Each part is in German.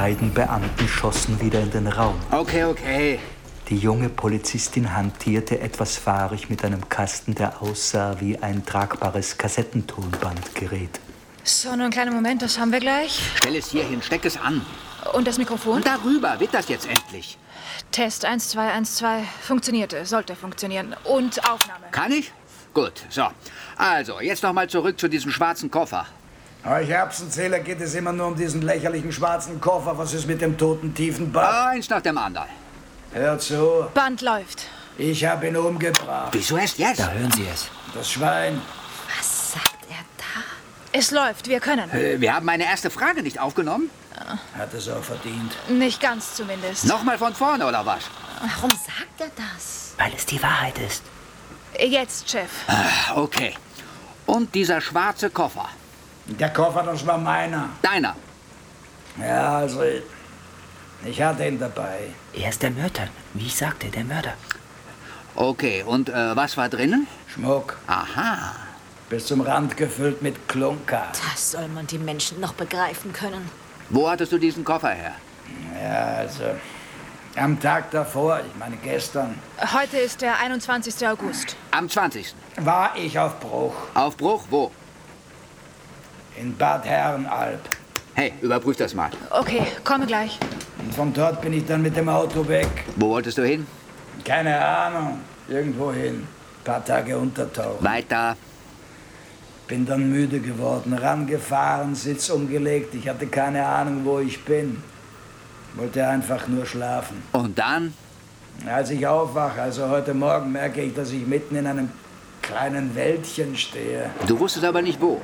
beiden Beamten schossen wieder in den Raum. Okay, okay. Die junge Polizistin hantierte etwas fahrig mit einem Kasten, der aussah wie ein tragbares Kassettentonbandgerät. So, nur ein kleiner Moment, das haben wir gleich. Stell es hier hin, steck es an. Und das Mikrofon? Und darüber wird das jetzt endlich. Test 1, 2, 1, 2. Funktionierte, sollte funktionieren. Und Aufnahme. Kann ich? Gut, so. Also, jetzt noch mal zurück zu diesem schwarzen Koffer. Euch Erbsenzähler geht es immer nur um diesen lächerlichen schwarzen Koffer. Was ist mit dem toten tiefen Bart? Eins nach dem anderen. Hört zu. Band läuft. Ich habe ihn umgebracht. Wieso erst jetzt? Da hören Sie es. Das Schwein. Was sagt er da? Es läuft, wir können. Äh, wir haben meine erste Frage nicht aufgenommen. Hat es auch verdient. Nicht ganz zumindest. Nochmal von vorne, oder was? Warum sagt er das? Weil es die Wahrheit ist. Jetzt, Chef. Ah, Okay. Und dieser schwarze Koffer. Der Koffer, das war meiner. Deiner. Ja, also. Ich hatte ihn dabei. Er ist der Mörder. Wie ich sagte, der Mörder. Okay, und äh, was war drinnen? Schmuck. Aha. Bis zum Rand gefüllt mit Klunker. Das soll man die Menschen noch begreifen können. Wo hattest du diesen Koffer her? Ja, also. Am Tag davor, ich meine gestern, Heute ist der 21. August. Am 20. war ich auf Bruch Auf Bruch? Wo? In Bad Herrenalb. Hey, überprüf das mal. Okay, komme gleich. Und von dort bin ich dann mit dem Auto weg. Wo wolltest du hin? Keine Ahnung. Irgendwo hin. Paar Tage untertauchen. Weiter. Bin dann müde geworden, rangefahren, Sitz umgelegt. Ich hatte keine Ahnung, wo ich bin. Wollte einfach nur schlafen. Und dann? Als ich aufwache, also heute Morgen, merke ich, dass ich mitten in einem kleinen Wäldchen stehe. Du wusstest aber nicht wo.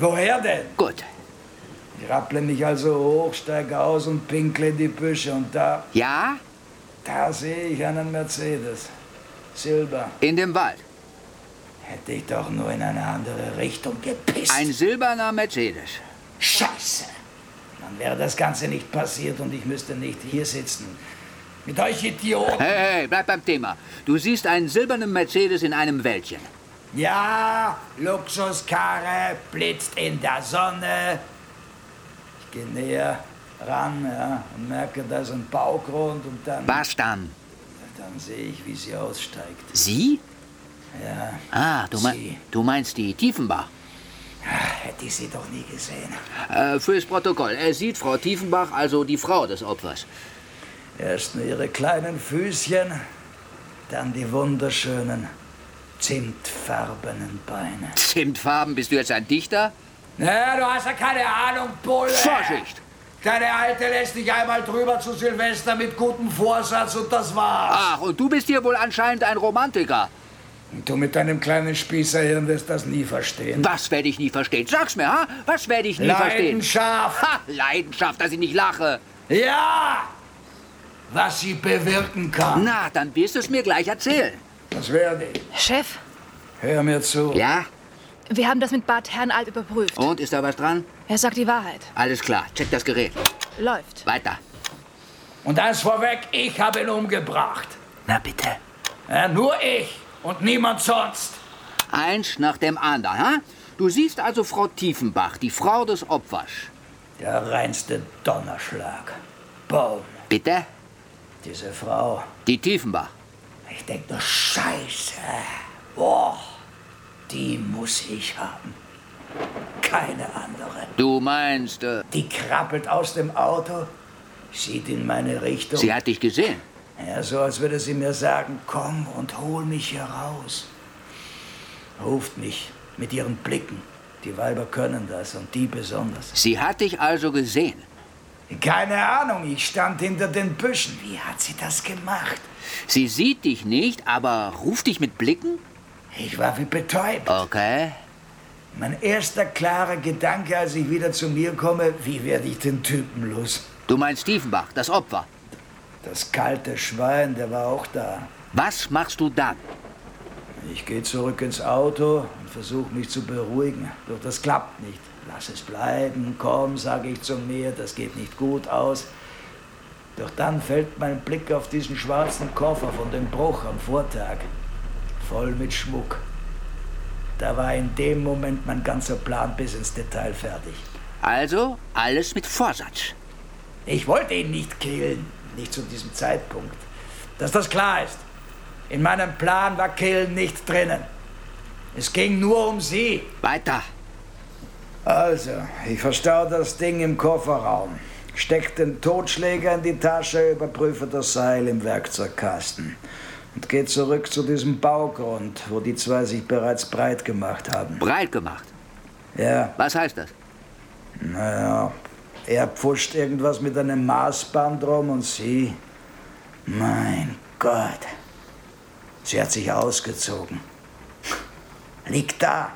Woher denn? Gut. Ich rapple mich also hoch, steige aus und pinkle in die Büsche. Und da, Ja? da sehe ich einen Mercedes. Silber. In dem Wald. Hätte ich doch nur in eine andere Richtung gepisst. Ein silberner Mercedes. Scheiße. Dann wäre das Ganze nicht passiert und ich müsste nicht hier sitzen. Mit euch Idioten. Hey, hey, bleib beim Thema. Du siehst einen silbernen Mercedes in einem Wäldchen. Ja, Luxuskarre, blitzt in der Sonne. Ich gehe näher ran ja, und merke, da ist ein Baugrund und dann, Was dann? dann sehe ich, wie sie aussteigt. Sie? Ja, Ah, du, mei- Sie. du meinst die Tiefenbach. hätte ich sie doch nie gesehen. Äh, fürs Protokoll. Er sieht Frau Tiefenbach, also die Frau des Opfers. Erst nur ihre kleinen Füßchen, dann die wunderschönen, zimtfarbenen Beine. Zimtfarben, bist du jetzt ein Dichter? Na, du hast ja keine Ahnung, Bulle. Vorsicht! Deine Alte lässt dich einmal drüber zu Silvester mit gutem Vorsatz und das war's. Ach, und du bist hier wohl anscheinend ein Romantiker. Und du mit deinem kleinen Spießerhirn wirst das nie verstehen. Was werde ich nie verstehen? Sag's mir, ha? Was werde ich nie verstehen? Leidenschaft. Ha, Leidenschaft, dass ich nicht lache. Ja! Was sie bewirken kann. Na, dann wirst du es mir gleich erzählen. Das werde ich. Chef, Hör mir zu. Ja? wir haben das mit Bad Herrenalb überprüft. Und, ist da was dran? Er sagt die Wahrheit. Alles klar, check das Gerät. Läuft. Weiter. Und eins vorweg, ich habe ihn umgebracht. Na bitte. Ja, nur ich und niemand sonst. Eins nach dem anderen, ha? Du siehst also Frau Tiefenbach, die Frau des Opfers. Der reinste Donnerschlag. Boom. Bitte? Diese Frau. Die Tiefenbach. Ich denke nur, Scheiße. Boah, die muss ich haben. Keine andere. Du meinst, äh, Die krabbelt aus dem Auto, sieht in meine Richtung. sie hat dich gesehen. Ja, so als würde sie mir sagen, komm und hol mich hier raus. Ruft mich mit ihren Blicken. Die Weiber können das und die besonders. Sie hat dich also gesehen. Keine Ahnung, ich stand hinter den Büschen. Wie hat sie das gemacht? Sie sieht dich nicht, aber ruft dich mit Blicken? Ich war wie betäubt. Okay. Mein erster klarer Gedanke, als ich wieder zu mir komme, wie werde ich den Typen los? Du meinst Tiefenbach, das Opfer. Das kalte Schwein, der war auch da. Was machst du dann? Ich gehe zurück ins Auto und versuche mich zu beruhigen. Doch das klappt nicht. Lass es bleiben, komm, sage ich zu mir, das geht nicht gut aus. Doch dann fällt mein Blick auf diesen schwarzen Koffer von dem Bruch am Vortag. Voll mit Schmuck. Da war in dem Moment mein ganzer Plan bis ins Detail fertig. Also alles mit Vorsatz. Ich wollte ihn nicht killen, nicht zu diesem Zeitpunkt. Dass das klar ist. In meinem Plan war Killen nicht drinnen. Es ging nur um sie. Weiter. Also, ich verstaue das Ding im Kofferraum, steck den Totschläger in die Tasche, überprüfe das Seil im Werkzeugkasten und gehe zurück zu diesem Baugrund, wo die zwei sich bereits breit gemacht haben. Breit gemacht. Ja, Was heißt das? naja, er pfuscht irgendwas mit einem Maßband rum und sie. Mein Gott. Sie hat sich ausgezogen. Liegt da,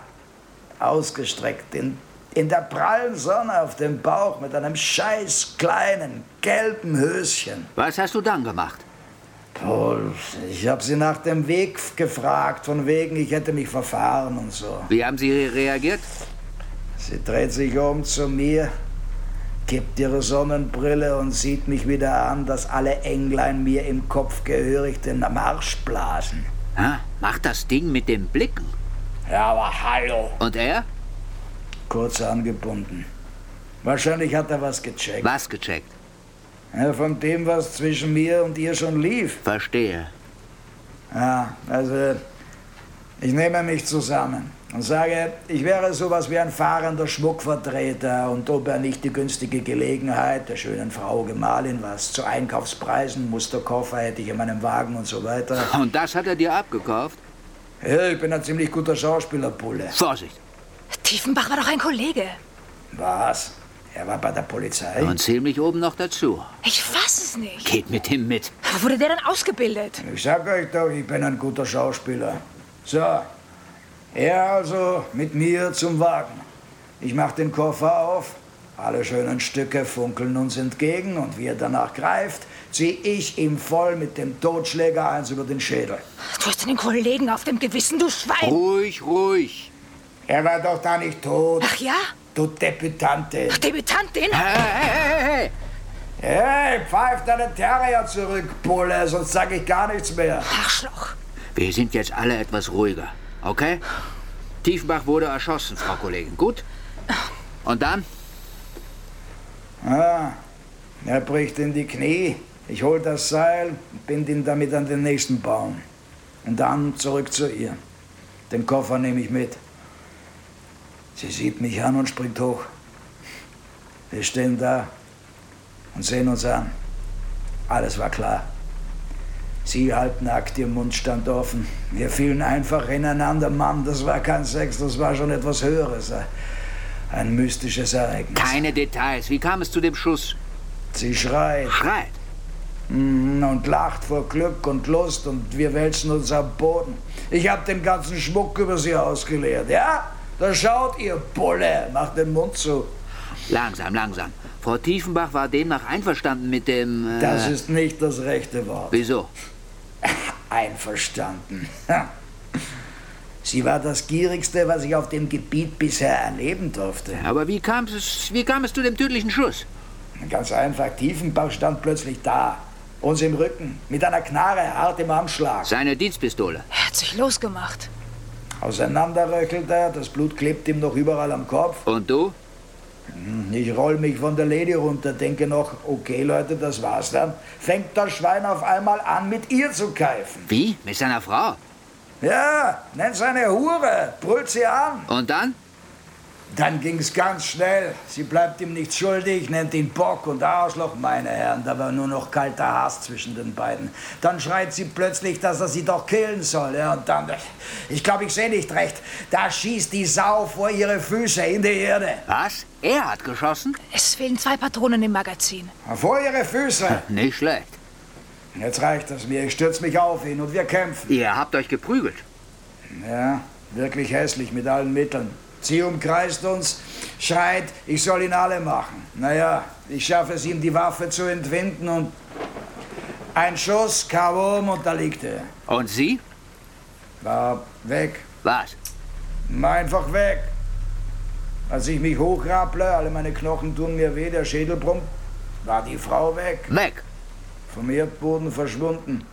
ausgestreckt in, in der prallen Sonne auf dem Bauch mit einem scheiß kleinen gelben Höschen. Was hast du dann gemacht? Paul, ich habe sie nach dem Weg gefragt, von wegen, ich hätte mich verfahren und so. Wie haben sie reagiert? Sie dreht sich um zu mir, kippt ihre Sonnenbrille und sieht mich wieder an, dass alle Englein mir im Kopf gehörig den Marsch blasen. Ha? Macht das Ding mit den Blicken. Ja, aber hallo. Und er? Kurz angebunden. Wahrscheinlich hat er was gecheckt. Was gecheckt? Ja, von dem, was zwischen mir und ihr schon lief. Verstehe. Ja, also ich nehme mich zusammen und sage, ich wäre sowas wie ein fahrender Schmuckvertreter und ob er nicht die günstige Gelegenheit der schönen Frau Gemahlin was zu Einkaufspreisen, Musterkoffer hätte ich in meinem Wagen und so weiter. Und das hat er dir abgekauft? Ja, ich bin ein ziemlich guter Schauspieler, Bulle. Vorsicht. Tiefenbach war doch ein Kollege. Was? Er war bei der Polizei? Und ziemlich oben noch dazu. Ich fass es nicht. Geht mit ihm mit. Wo wurde der denn ausgebildet? Ich sag euch doch, ich bin ein guter Schauspieler. So, er also mit mir zum Wagen. Ich mach den Koffer auf, alle schönen Stücke funkeln uns entgegen und wie er danach greift, zieh ich ihm voll mit dem Totschläger eins über den Schädel. Du hast den Kollegen auf dem Gewissen, du Schwein. Ruhig, ruhig. Er war doch da nicht tot, Ach ja? du Debütante. Debütantin? Hey, hey, hey, hey. Hey, pfeif deinen Terrier zurück, Bulle, sonst sag ich gar nichts mehr. Arschloch. Wir sind jetzt alle etwas ruhiger, okay? Tiefenbach wurde erschossen, Frau Kollegin. Gut? Und dann? Ah, er bricht in die Knie. Ich hol das Seil und bind ihn damit an den nächsten Baum. Und dann zurück zu ihr. Den Koffer nehme ich mit. Sie sieht mich an und springt hoch. Wir stehen da und sehen uns an. Alles war klar. Sie halbnackt, ihr Mund stand offen. Wir fielen einfach ineinander. Mann, das war kein Sex, das war schon etwas Höheres. Ein mystisches Ereignis. Keine Details. Wie kam es zu dem Schuss? Sie schreit. Schreit. Mhm, und lacht vor Glück und Lust und wir wälzen uns am Boden. Ich hab den ganzen Schmuck über sie ausgeleert. Ja, da schaut ihr Bulle, macht den Mund zu. Langsam, langsam. Frau Tiefenbach war demnach einverstanden mit dem. Äh, Das ist nicht das rechte Wort. Wieso? Einverstanden. Sie war das Gierigste, was ich auf dem Gebiet bisher erleben durfte. Aber wie kam es, wie kam es zu dem tödlichen Schuss? Ganz einfach, Tiefenbach stand plötzlich da, uns im Rücken, mit einer Knarre hart im Anschlag. Seine Dienstpistole. Er hat sich losgemacht. Auseinanderröchelt er, das Blut klebt ihm noch überall am Kopf. Und du? Ich roll mich von der Lady runter, denke noch, okay Leute, das war's dann. Fängt das Schwein auf einmal an, mit ihr zu keifen. Wie? Mit seiner Frau? Ja, nennt seine Hure, brüllt sie an. Und dann? Dann ging's ganz schnell. Sie bleibt ihm nicht schuldig, nennt ihn Bock und Arschloch, meine Herren. Da war nur noch kalter Hass zwischen den beiden. Dann schreit sie plötzlich, dass er sie doch killen soll. Ja, und dann, ich glaube, ich sehe nicht recht, da schießt die Sau vor ihre Füße in die Erde. Was? Er hat geschossen? Es fehlen zwei Patronen im Magazin. Vor ihre Füße. Nicht schlecht. Jetzt reicht es mir. Ich stürz mich auf ihn und wir kämpfen. Ihr habt euch geprügelt. Ja, wirklich hässlich mit allen Mitteln. Sie umkreist uns, schreit, ich soll ihn alle machen. Naja, ich schaffe es ihm, die Waffe zu entwinden und ein Schuss, K.O. und da liegt er. Und Sie? War weg, Was? einfach weg. Als ich mich hochrapple, alle meine Knochen tun mir weh, der Schädel brummt, war die Frau weg, Weg. vom Erdboden verschwunden.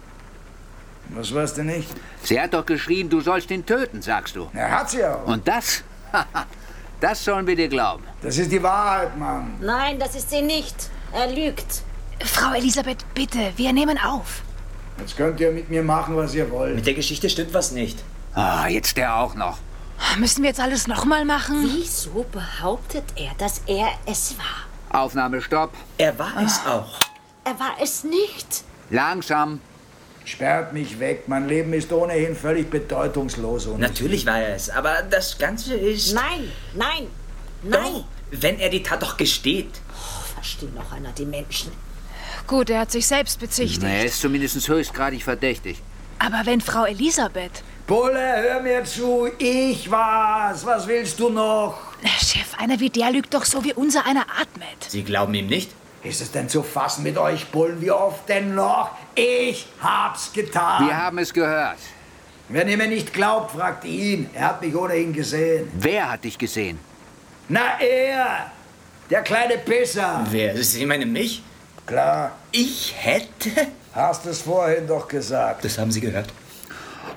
Was weißt du nicht? Sie hat doch geschrien, du sollst ihn töten, sagst du. Er hat sie auch. Und das? das sollen wir dir glauben. Das ist die Wahrheit, Mann. Nein, das ist sie nicht. Er lügt. Frau Elisabeth, bitte, wir nehmen auf. Jetzt könnt ihr mit mir machen, was ihr wollt. Mit der Geschichte stimmt was nicht. Ah, jetzt der auch noch. Müssen wir jetzt alles nochmal machen? Wieso behauptet er, dass er es war? Aufnahme stopp. Er war es auch. Er war es nicht. Langsam. Sperrt mich weg. Mein Leben ist ohnehin völlig bedeutungslos. Und Natürlich war er es, aber das Ganze ist... Nein, nein, Doch, nein. wenn er die Tat doch gesteht. Versteht noch einer die Menschen? Gut, er hat sich selbst bezichtigt. Er ist zumindest höchstgradig verdächtig. Aber wenn Frau Elisabeth... Bulle, hör mir zu. Ich war's. Was willst du noch? Chef, einer wie der lügt doch so, wie unser einer atmet. Sie glauben ihm nicht? Ist es denn zu fassen mit euch Bullen? Wie oft denn noch? Ich hab's getan. Wir haben es gehört. Wenn ihr mir nicht glaubt, fragt ihn. Er hat mich ohnehin gesehen. Wer hat dich gesehen? Na, er! Der kleine Pisser. Wer? Sie meinen mich? Klar, Ich hätte? hast es vorhin doch gesagt. Das haben Sie gehört.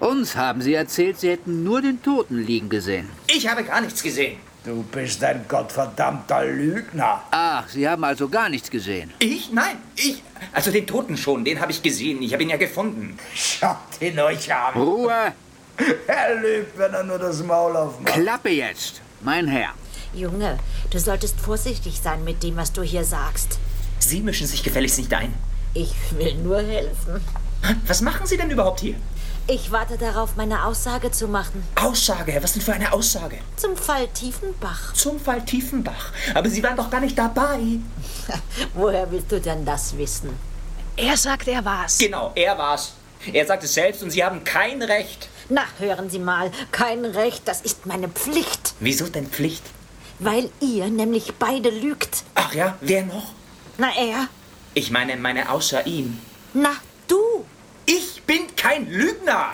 Uns haben sie erzählt, sie hätten nur den Toten liegen gesehen. Ich habe gar nichts gesehen. Du bist ein gottverdammter Lügner. Ach, sie haben also gar nichts gesehen. Ich? Nein, ich. Also den Toten schon, den habe ich gesehen. Ich habe ihn ja gefunden. Schaut ihn euch an. Ruhe! Er lügt, wenn er nur das Maul aufmacht. Klappe jetzt, mein Herr. Junge, du solltest vorsichtig sein mit dem, was du hier sagst. Sie mischen sich gefälligst nicht ein. Ich will nur helfen. Was machen Sie denn überhaupt hier? Ich warte darauf, meine Aussage zu machen. Aussage, was denn für eine Aussage? Zum Fall Tiefenbach. Zum Fall Tiefenbach. Aber Sie waren doch gar nicht dabei. Woher willst du denn das wissen? Er sagt, er war's. Genau, er war's. Er sagt es selbst und Sie haben kein Recht. Na, hören Sie mal, kein Recht, das ist meine Pflicht. Wieso denn Pflicht? Weil ihr nämlich beide lügt. Ach ja, wer noch? Na, er? Ich meine, meine außer ihm. Na, kein Lügner.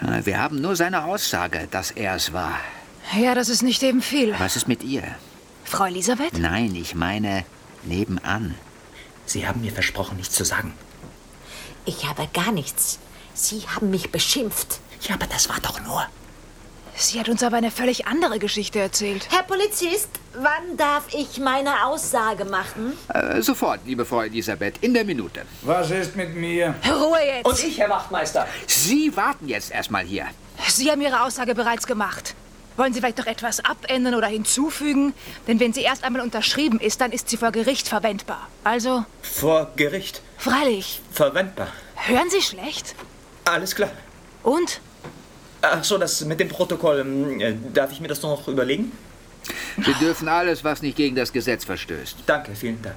Äh, Wir haben nur seine Aussage, dass er es war. Ja, das ist nicht eben viel. Was ist mit ihr? Frau Elisabeth? Nein, ich meine nebenan. Sie haben mir versprochen, nichts zu sagen. Ich habe gar nichts. Sie haben mich beschimpft. Ja, aber das war doch nur. Sie hat uns aber eine völlig andere Geschichte erzählt. Herr Polizist, wann darf ich meine Aussage machen? Äh, sofort, liebe Frau Elisabeth, in der Minute. Was ist mit mir? Ruhe jetzt! Und ich, Herr Wachtmeister. Sie warten jetzt erstmal hier. Sie haben Ihre Aussage bereits gemacht. Wollen Sie vielleicht doch etwas abändern oder hinzufügen? Denn wenn sie erst einmal unterschrieben ist, dann ist sie vor Gericht verwendbar. Also, Vor Gericht. freilich. Verwendbar. Hören Sie schlecht? Alles klar. Und? Ach so, das mit dem Protokoll. hm, äh, Darf ich mir das noch überlegen? Sie dürfen alles, was nicht gegen das Gesetz verstößt. Danke, vielen Dank.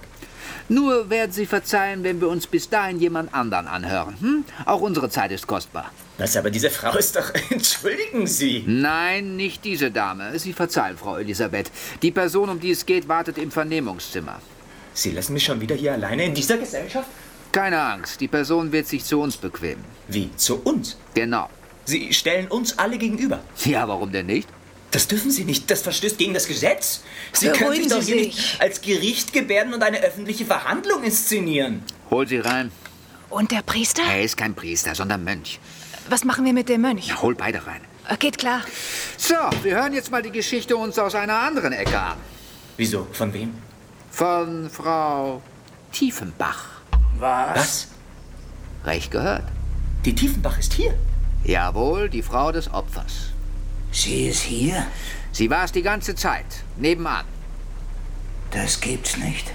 Nur werden Sie verzeihen, wenn wir uns bis dahin jemand anderen anhören. Hm? Auch unsere Zeit ist kostbar. Was, aber diese Frau ist doch... Entschuldigen Sie. Nein, nicht diese Dame. Sie verzeihen, Frau Elisabeth. Die Person, um die es geht, wartet im Vernehmungszimmer. Sie lassen mich schon wieder hier alleine in dieser Gesellschaft? Keine Angst, die Person wird sich zu uns bequemen. Wie? Zu uns? Genau. Sie stellen uns alle gegenüber. Ja, warum denn nicht? Das dürfen Sie nicht. Das verstößt gegen das Gesetz. Sie können Beruhigen sich doch Sie hier sich. nicht als Gericht gebärden und eine öffentliche Verhandlung inszenieren. Hol sie rein. Und der Priester? Er ist kein Priester, sondern Mönch. Was machen wir mit dem Mönch? Hol beide rein. Äh, Geht klar. So, wir hören jetzt mal die Geschichte uns aus einer anderen Ecke an. Wieso? Von wem? Von Frau Tiefenbach. Was? Was? Recht gehört. Die Tiefenbach ist hier. Jawohl, die Frau des Opfers. Sie ist hier? Sie war es die ganze Zeit. Nebenan. Das gibt's nicht.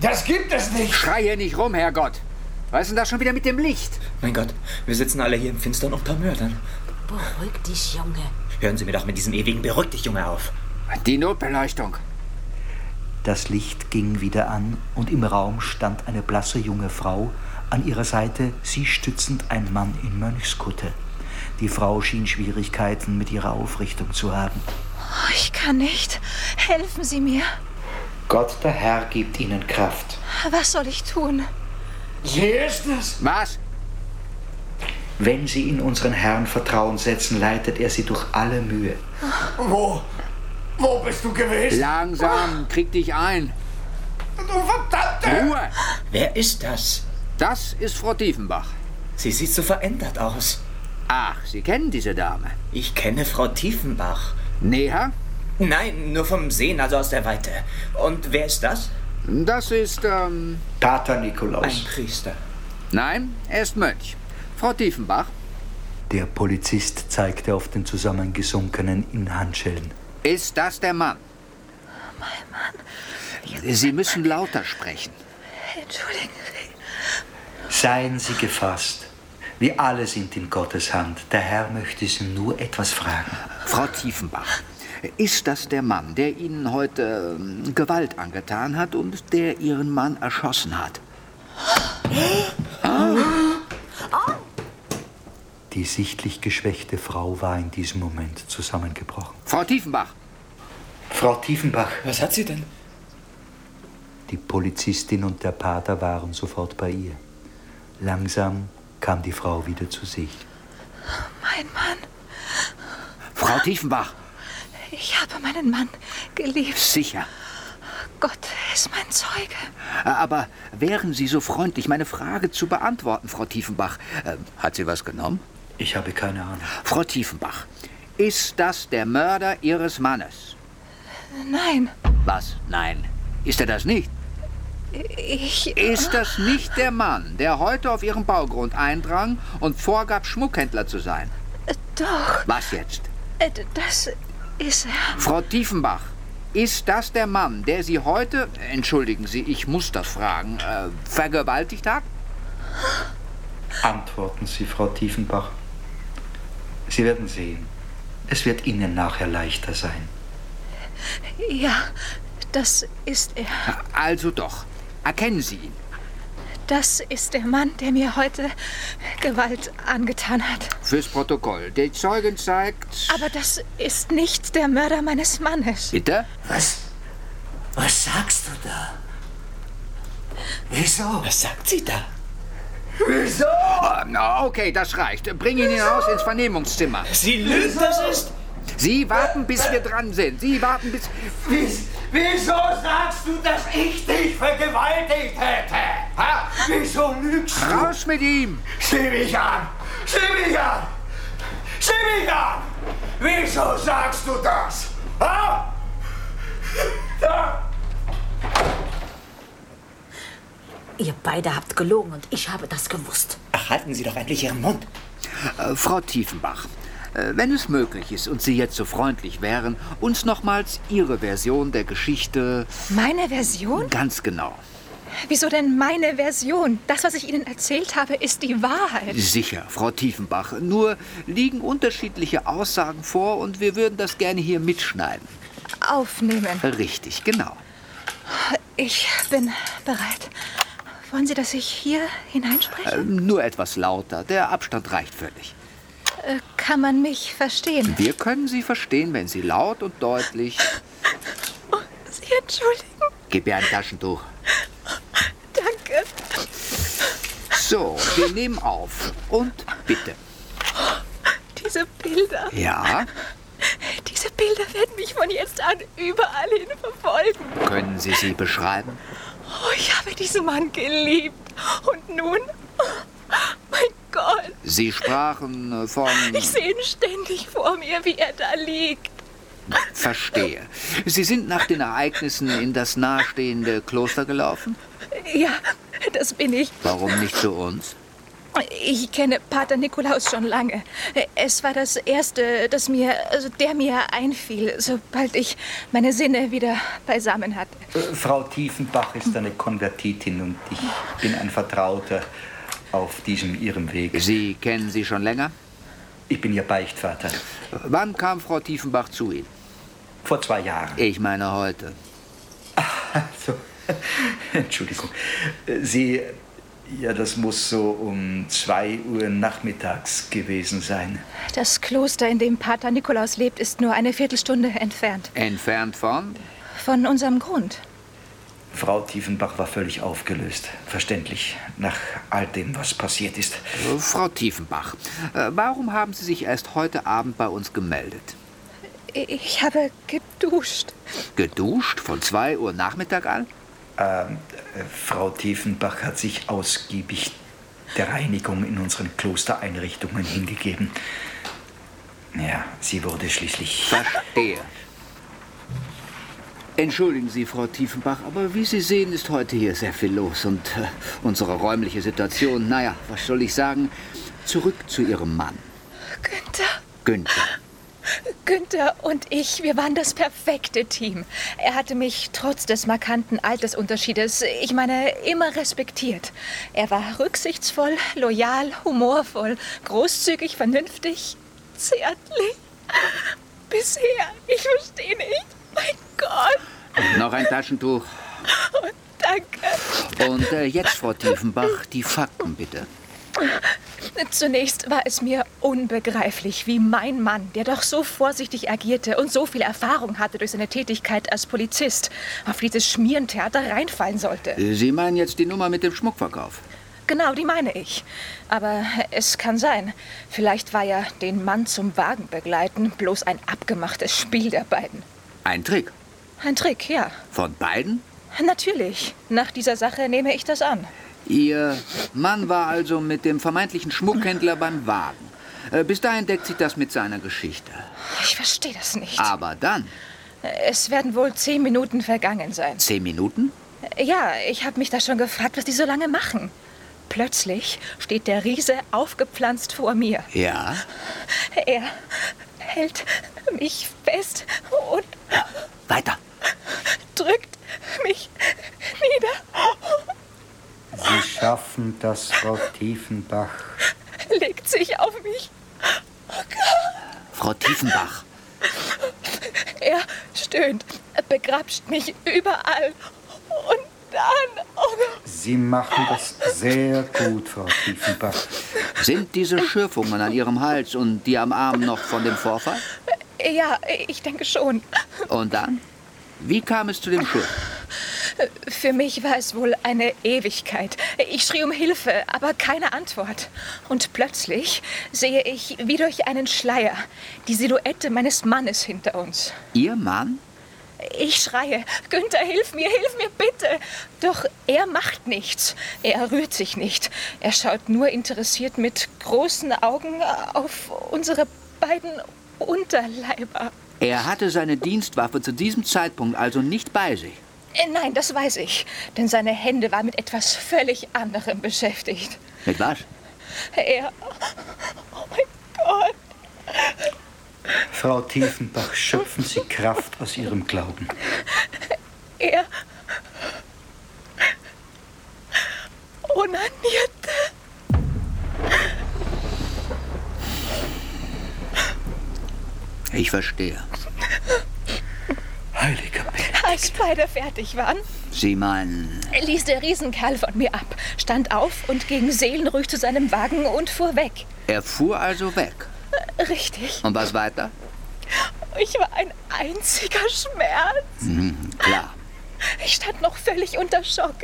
Das gibt es nicht! Schrei hier nicht rum, Herrgott. Was ist denn das schon wieder mit dem Licht? Mein Gott, wir sitzen alle hier im Finstern unter Mördern. Beruhig dich, Junge. Hören Sie mir doch mit diesem ewigen Beruhig dich, Junge, auf. Die Notbeleuchtung. Das Licht ging wieder an und im Raum stand eine blasse junge Frau, an ihrer Seite sie stützend ein Mann in Mönchskutte. Die Frau schien Schwierigkeiten mit ihrer Aufrichtung zu haben. Oh, Ich kann nicht. Helfen Sie mir. Gott der Herr gibt ihnen Kraft. Was soll ich tun? Sie ist es! Was? Wenn sie in unseren Herrn Vertrauen setzen, leitet er sie durch alle Mühe. Wo? Wo bist du gewesen? Langsam, krieg dich ein. Du verdammte! Ruhe! Wer ist das? Das ist Frau Tiefenbach. Sie sieht so verändert aus. Ach, Sie kennen diese Dame. Ich kenne Frau Tiefenbach. Näher? Nein, nur vom Sehen, also aus der Weite. Und wer ist das? Das ist, ähm... Pater Ein Nikolaus. Priester. Nein, er ist Mönch. Frau Tiefenbach, Der Polizist zeigte auf den zusammengesunkenen in Handschellen. Ist das der Mann? Mein Mann. Sie müssen lauter sprechen. Entschuldigen Seien Sie gefasst. Wir alle sind in Gottes Hand. Der Herr möchte Sie nur etwas fragen. Frau Tiefenbach, ist das der Mann, der Ihnen heute ähm, Gewalt angetan hat und der Ihren Mann erschossen hat? Die sichtlich geschwächte Frau war in diesem Moment zusammengebrochen. Frau Tiefenbach, Frau Tiefenbach, Was hat sie denn? die Polizistin und der Pater waren sofort bei ihr. Langsam kam die Frau wieder zu sich. Mein Mann. Frau Tiefenbach, Ich habe meinen Mann geliebt. sicher. Gott ist mein Zeuge. Aber wären Sie so freundlich, meine Frage zu beantworten, Frau Tiefenbach. Äh, Hat sie was genommen? Ich habe keine Ahnung. Frau Tiefenbach, ist das der Mörder Ihres Mannes? Nein, Was? Nein. Ist er das nicht? ich. Ist das nicht der Mann, der heute auf Ihren Baugrund eindrang und vorgab, Schmuckhändler zu sein? Doch, Was jetzt? äh, das ist er. Frau Tiefenbach, ist das der Mann, der Sie heute, entschuldigen Sie, ich muss das fragen, äh, vergewaltigt hat? Antworten Sie, Frau Tiefenbach. Sie werden sehen. Es wird Ihnen nachher leichter sein. Ja, das ist er. Also doch. Erkennen Sie ihn. Das ist der Mann, der mir heute Gewalt angetan hat. Fürs Protokoll. Der Zeugin zeigt. Aber das ist nicht der Mörder meines Mannes. Bitte? Was? Was sagst du da? Wieso? Was sagt sie da? Wieso? Okay, das reicht. Bring ihn hinaus ins Vernehmungszimmer. Sie lügt, das ist... Sie warten, bis wir dran sind. Sie warten, bis. Wies, wieso sagst du, dass ich dich vergewaltigt hätte? Ha? Wieso lügst du? Raus mit ihm! Sieh mich an! Sieh mich an! Sieh mich an! Wieso sagst du das? Ha? Ihr beide habt gelogen und ich habe das gewusst. Ach, halten Sie doch endlich Ihren Mund. Äh, Frau Tiefenbach, äh, wenn es möglich ist und Sie jetzt so freundlich wären, uns nochmals Ihre Version der Geschichte Meine Version? ganz genau. Wieso denn meine Version? Das, was ich Ihnen erzählt habe, ist die Wahrheit. Sicher, Frau Tiefenbach. Nur liegen unterschiedliche Aussagen vor und wir würden das gerne hier mitschneiden. Aufnehmen. Richtig, genau. Ich bin bereit. Wollen Sie, dass ich hier hineinspreche? Äh, nur etwas lauter. Der Abstand reicht völlig. Äh, kann man mich verstehen? Wir können Sie verstehen, wenn Sie laut und deutlich. Sie entschuldigen. Gib ihr ein Taschentuch. Danke. So, wir nehmen auf. Und bitte. Diese Bilder. Ja, Diese Bilder werden mich von jetzt an überall hin verfolgen. können Sie sie beschreiben? Oh, ich habe diesen Mann geliebt. Und nun? Mein Gott. Sie sprachen äh, von. Ich sehe ihn ständig vor mir, wie er da liegt. Verstehe. Sie sind nach den Ereignissen in das nahestehende Kloster gelaufen? Ja, das bin ich. Warum nicht zu uns? Ich kenne Pater Nikolaus schon lange. Es war das Erste, das mir, also der mir einfiel, sobald ich meine Sinne wieder beisammen hatte. Äh, Frau Tiefenbach ist eine Konvertitin und ich bin ein Vertrauter auf diesem ihrem Weg. Sie kennen sie schon länger? Ich bin ihr Beichtvater. Wann kam Frau Tiefenbach zu Ihnen? Vor zwei Jahren. Ich meine heute. So. Entschuldigung. Äh, Sie, ja, das muss so um zwei Uhr nachmittags gewesen sein. Das Kloster, in dem Pater Nikolaus lebt, ist nur eine Viertelstunde entfernt. Entfernt von? Von unserem Grund. Frau Tiefenbach war völlig aufgelöst. Verständlich, nach all dem, was passiert ist. Äh, Frau Tiefenbach, äh, warum haben Sie sich erst heute Abend bei uns gemeldet? Ich habe geduscht. Geduscht von 2 Uhr Nachmittag an? Ähm, äh, Frau Tiefenbach hat sich ausgiebig der Reinigung in unseren Klostereinrichtungen hingegeben. Ja, sie wurde schließlich. Verstehe. Entschuldigen Sie, Frau Tiefenbach, aber wie Sie sehen, ist heute hier sehr viel los und äh, unsere räumliche Situation, naja, was soll ich sagen? Zurück zu Ihrem Mann. Günther. Günther. Günther und ich, wir waren das perfekte Team. Er hatte mich trotz des markanten Altersunterschiedes, ich meine, immer respektiert. Er war rücksichtsvoll, loyal, humorvoll, großzügig, vernünftig, zärtlich. Bisher, ich verstehe nicht. Mein Gott. Noch ein Taschentuch. Oh, danke. Und äh, jetzt, Frau Tiefenbach, die Fakten bitte. Zunächst war es mir unbegreiflich, wie mein Mann, der doch so vorsichtig agierte und so viel Erfahrung hatte durch seine Tätigkeit als Polizist, auf dieses Schmierentheater reinfallen sollte. Sie meinen jetzt die Nummer mit dem Schmuckverkauf? Genau, die meine ich. Aber es kann sein, vielleicht war ja den Mann zum Wagen begleiten bloß ein abgemachtes Spiel der beiden. Ein Trick. Ein Trick, ja. Von beiden? Natürlich. Nach dieser Sache nehme ich das an. Ihr Mann war also mit dem vermeintlichen Schmuckhändler beim Wagen. Äh, Bis dahin deckt sich das mit seiner Geschichte. Ich verstehe das nicht. Aber dann, Es werden wohl zehn Minuten vergangen sein. zehn Minuten? Ja, ich habe mich da schon gefragt, was die so lange machen. Plötzlich steht der Riese aufgepflanzt vor mir. Ja. Er hält mich fest und Weiter. drückt mich nieder, Sie schaffen das, Frau Tiefenbach. legt sich auf mich. Frau Tiefenbach. Er stöhnt, begrapscht mich überall. Und dann, oh Gott, Sie machen das sehr gut, Frau Tiefenbach. Sind diese Schürfungen an Ihrem Hals und die am Arm noch von dem Vorfall? ja, ich denke schon. Und dann? Wie kam es zu dem Schuss? Für mich war es wohl eine Ewigkeit. Ich schrie um Hilfe, aber keine Antwort. Und plötzlich sehe ich wie durch einen Schleier die Silhouette meines Mannes hinter uns. Ihr Mann? Ich schreie, Günther, hilf mir, hilf mir bitte. Doch er macht nichts. Er rührt sich nicht. Er schaut nur interessiert mit großen Augen auf unsere beiden Unterleiber. Er hatte seine Dienstwaffe zu diesem Zeitpunkt also nicht bei sich. Äh, Nein, das weiß ich. Denn seine Hände waren mit etwas völlig anderem beschäftigt. Mit was? Er. Oh mein Gott. Frau Tiefenbach, schöpfen Sie Kraft aus Ihrem Glauben. Er. Onanierte. Ich verstehe. Heiliger. Als beide fertig waren, Sie meinen, ließ der Riesenkerl von mir ab, stand auf und ging seelenruhig zu seinem Wagen und fuhr weg. er fuhr also weg. Richtig. Und was weiter? Ich war ein einziger Schmerz. Hm, klar. Ich stand noch völlig unter Schock.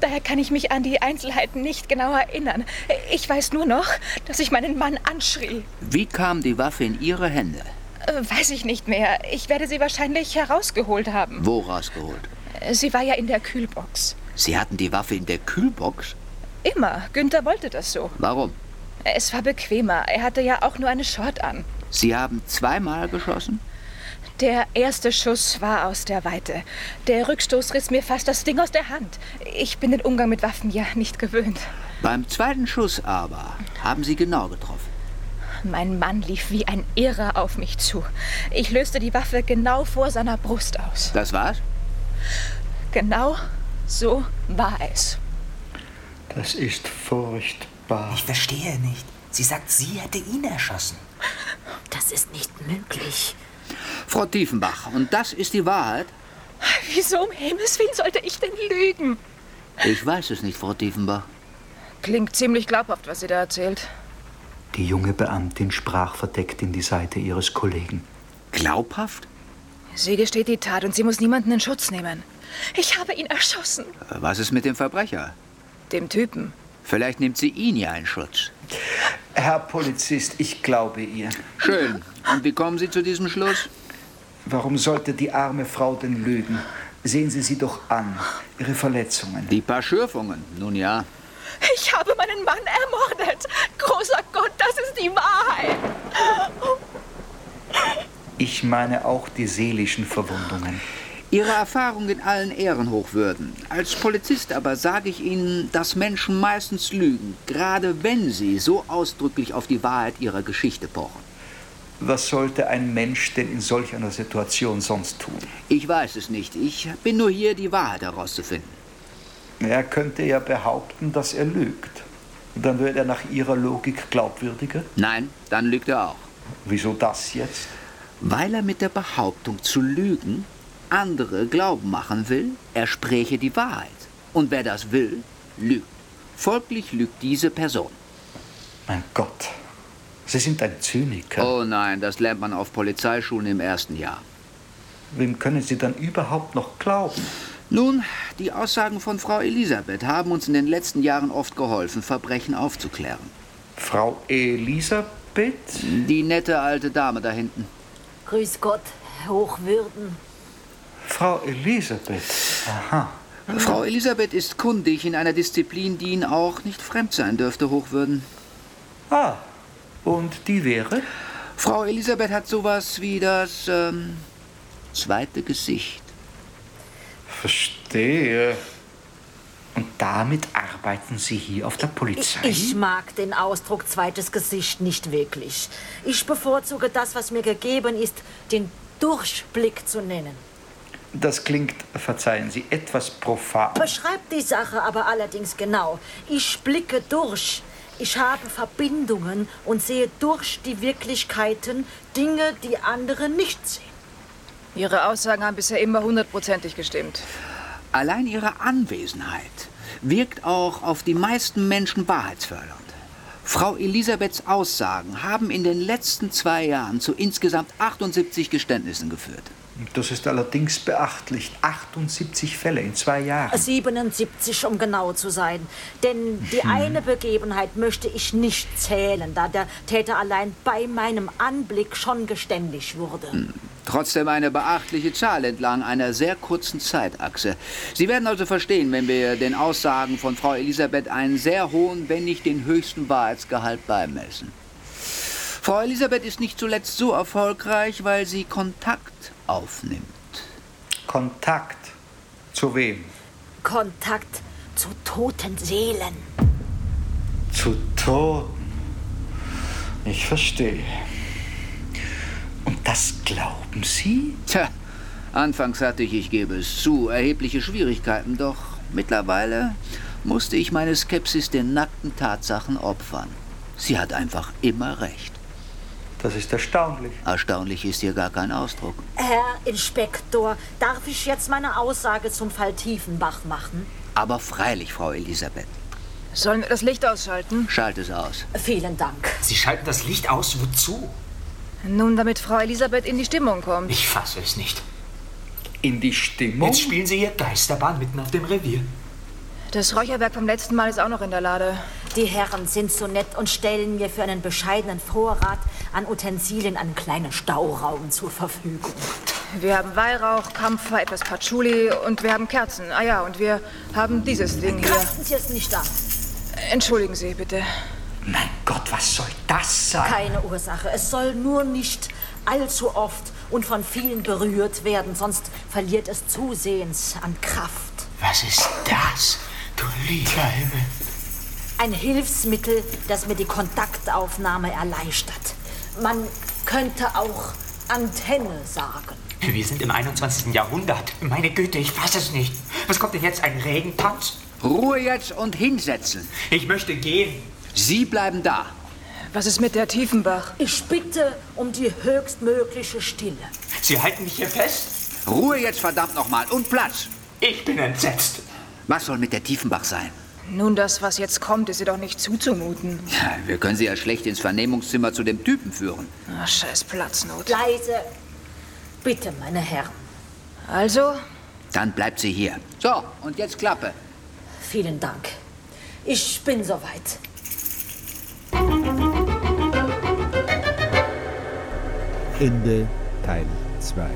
Daher kann ich mich an die Einzelheiten nicht genau erinnern. Ich weiß nur noch, dass ich meinen Mann anschrie. Wie kam die Waffe in Ihre Hände? Äh, Weiß ich nicht mehr. Ich werde sie wahrscheinlich herausgeholt haben. Wo rausgeholt? Sie war ja in der Kühlbox. Sie hatten die Waffe in der Kühlbox? Immer. Günther wollte das so. Warum? Es war bequemer. Er hatte ja auch nur eine Short an. Sie haben zweimal geschossen? Der erste Schuss war aus der Weite. Der Rückstoß riss mir fast das Ding aus der Hand. Ich bin den Umgang mit Waffen ja nicht gewöhnt. Beim zweiten Schuss aber haben Sie genau getroffen. Mein Mann lief wie ein Irrer auf mich zu. Ich löste die Waffe genau vor seiner Brust aus. Das war's? Genau so war es. Das ist furchtbar. Ich verstehe nicht. Sie sagt, sie hätte ihn erschossen. Das ist nicht möglich. Frau Tiefenbach, und das ist die Wahrheit? Wieso um Himmels Willen sollte ich denn lügen? Ich weiß es nicht, Frau Tiefenbach. Klingt ziemlich glaubhaft, was sie da erzählt. Die junge Beamtin sprach verdeckt in die Seite ihres Kollegen. Glaubhaft? Sie gesteht die Tat und sie muss niemanden in Schutz nehmen. Ich habe ihn erschossen. Was ist mit dem Verbrecher? Dem Typen. Vielleicht nimmt sie ihn ja in Schutz. Herr Polizist, ich glaube ihr. Schön. Und wie kommen Sie zu diesem Schluss? Warum sollte die arme Frau denn lügen? Sehen Sie sie doch an, ihre Verletzungen. Die paar Schürfungen. Nun ja. Ich habe meinen Mann ermordet. Großer Gott, das ist die Wahrheit. Ich meine auch die seelischen Verwundungen. Ihre Erfahrung in allen Ehren hochwürden. Als Polizist aber sage ich Ihnen, dass Menschen meistens lügen, gerade wenn sie so ausdrücklich auf die Wahrheit ihrer Geschichte pochen. Was sollte ein Mensch denn in solch einer Situation sonst tun? Ich weiß es nicht. Ich bin nur hier, die Wahrheit herauszufinden. Er könnte ja behaupten, dass er lügt. Dann wird er nach Ihrer Logik glaubwürdiger. Nein, dann lügt er auch. Wieso das jetzt? Weil er mit der Behauptung zu lügen andere glauben machen will, er spräche die Wahrheit. Und wer das will, lügt. Folglich lügt diese Person. Mein Gott, Sie sind ein Zyniker. Oh nein, das lernt man auf Polizeischulen im ersten Jahr. Wem können Sie dann überhaupt noch glauben? Nun, die Aussagen von Frau Elisabeth haben uns in den letzten Jahren oft geholfen, Verbrechen aufzuklären. Frau Elisabeth? Die nette alte Dame da hinten. Grüß Gott, Hochwürden. Frau Elisabeth. Aha. Frau Elisabeth ist kundig in einer Disziplin, die Ihnen auch nicht fremd sein dürfte, Hochwürden. Ah, und die wäre? Frau Elisabeth hat sowas wie das ähm, zweite Gesicht. Verstehe. Und damit arbeiten Sie hier auf der Polizei? Ich mag den Ausdruck zweites Gesicht nicht wirklich. Ich bevorzuge das, was mir gegeben ist, den Durchblick zu nennen. Das klingt, verzeihen Sie, etwas profan. Beschreibt die Sache aber allerdings genau. Ich blicke durch. Ich habe Verbindungen und sehe durch die Wirklichkeiten Dinge, die andere nicht sehen. Ihre Aussagen haben bisher immer hundertprozentig gestimmt. Allein ihre Anwesenheit wirkt auch auf die meisten Menschen wahrheitsfördernd. Frau Elisabeths Aussagen haben in den letzten zwei Jahren zu insgesamt 78 Geständnissen geführt. Das ist allerdings beachtlich. 78 Fälle in zwei Jahren. 77, um genau zu sein. Denn die eine Begebenheit möchte ich nicht zählen, da der Täter allein bei meinem Anblick schon geständig wurde. Trotzdem eine beachtliche Zahl entlang einer sehr kurzen Zeitachse. Sie werden also verstehen, wenn wir den Aussagen von Frau Elisabeth einen sehr hohen, wenn nicht den höchsten Wahrheitsgehalt beimessen. Frau Elisabeth ist nicht zuletzt so erfolgreich, weil sie Kontakt aufnimmt. Kontakt. Zu wem? Kontakt zu toten Seelen. Zu Toten. Ich verstehe. Und das glauben Sie? Tja, anfangs hatte ich, ich gebe es zu, erhebliche Schwierigkeiten, doch mittlerweile musste ich meine Skepsis den nackten Tatsachen opfern. Sie hat einfach immer recht. Das ist erstaunlich. Erstaunlich ist hier gar kein Ausdruck. Herr Inspektor, darf ich jetzt meine Aussage zum Fall Tiefenbach machen? Aber freilich, Frau Elisabeth. Sollen wir das Licht ausschalten? Schalt es aus. Vielen Dank. Sie schalten das Licht aus. Wozu? Nun, damit Frau Elisabeth in die Stimmung kommt. Ich fasse es nicht. In die Stimmung? Jetzt spielen Sie hier Geisterbahn mitten auf dem Revier. Das Räucherwerk vom letzten Mal ist auch noch in der Lade. Die Herren sind so nett und stellen mir für einen bescheidenen Vorrat an Utensilien einen kleinen Stauraum zur Verfügung. Wir haben Weihrauch, Kampfer, etwas Patchouli und wir haben Kerzen. Ah ja, und wir haben dieses Ding hier. Greifen Sie es nicht an. Entschuldigen Sie, bitte. Mein Gott, was soll das sein? Keine Ursache. Es soll nur nicht allzu oft und von vielen berührt werden, sonst verliert es zusehends an Kraft. Was ist das? Du lieber Himmel. Ein Hilfsmittel, das mir die Kontaktaufnahme erleichtert. Man könnte auch Antenne sagen. Wir sind im 21. Jahrhundert. Meine Güte, ich fasse es nicht. Was kommt denn jetzt? Ein Regentanz? Ruhe jetzt und hinsetzen. Ich möchte gehen. Sie bleiben da. Was ist mit der Tiefenbach? Ich bitte um die höchstmögliche Stille. Sie halten mich hier fest? Ruhe jetzt verdammt nochmal und Platz. Ich bin entsetzt. Was soll mit der Tiefenbach sein? Nun, das, was jetzt kommt, ist ihr doch nicht zuzumuten. Ja, wir können Sie ja schlecht ins Vernehmungszimmer zu dem Typen führen. Ach, scheiß Platznot. Leise. Bitte, meine Herren. Also, Dann bleibt sie hier. So, und jetzt Klappe. Vielen Dank. Ich bin soweit. Ende Teil 2.